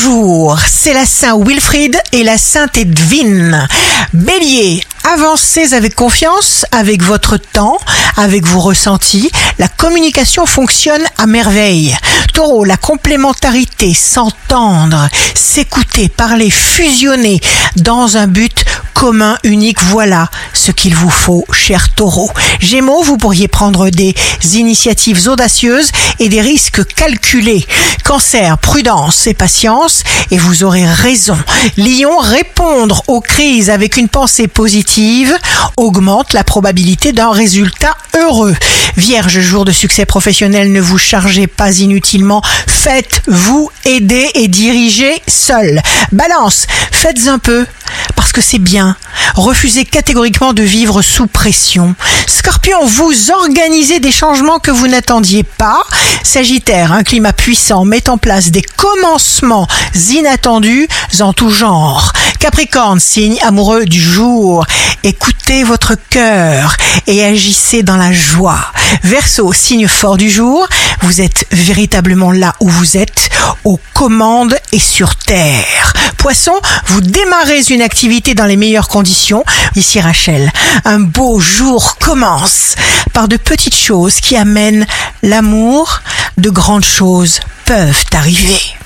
Bonjour, c'est la Saint Wilfrid et la Sainte Edwine. Bélier, avancez avec confiance, avec votre temps, avec vos ressentis. La communication fonctionne à merveille. Taureau, la complémentarité, s'entendre, s'écouter, parler, fusionner dans un but commun, unique, voilà ce qu'il vous faut, cher taureau. Gémeaux, vous pourriez prendre des initiatives audacieuses et des risques calculés. Cancer, prudence et patience, et vous aurez raison. Lion, répondre aux crises avec une pensée positive augmente la probabilité d'un résultat heureux. Vierge, jour de succès professionnel, ne vous chargez pas inutilement, faites-vous aider et dirigez seul. Balance, faites un peu, parce que c'est bien. Refusez catégoriquement de vivre sous pression. Scorpion, vous organisez des changements que vous n'attendiez pas. Sagittaire, un climat puissant met en place des commencements inattendus en tout genre. Capricorne, signe amoureux du jour. Écoutez votre cœur et agissez dans la joie. Verseau, signe fort du jour. Vous êtes véritablement là où vous êtes, aux commandes et sur terre. Poisson, vous démarrez une activité dans les meilleures conditions. Ici Rachel, un beau jour commence par de petites choses qui amènent l'amour. De grandes choses peuvent arriver.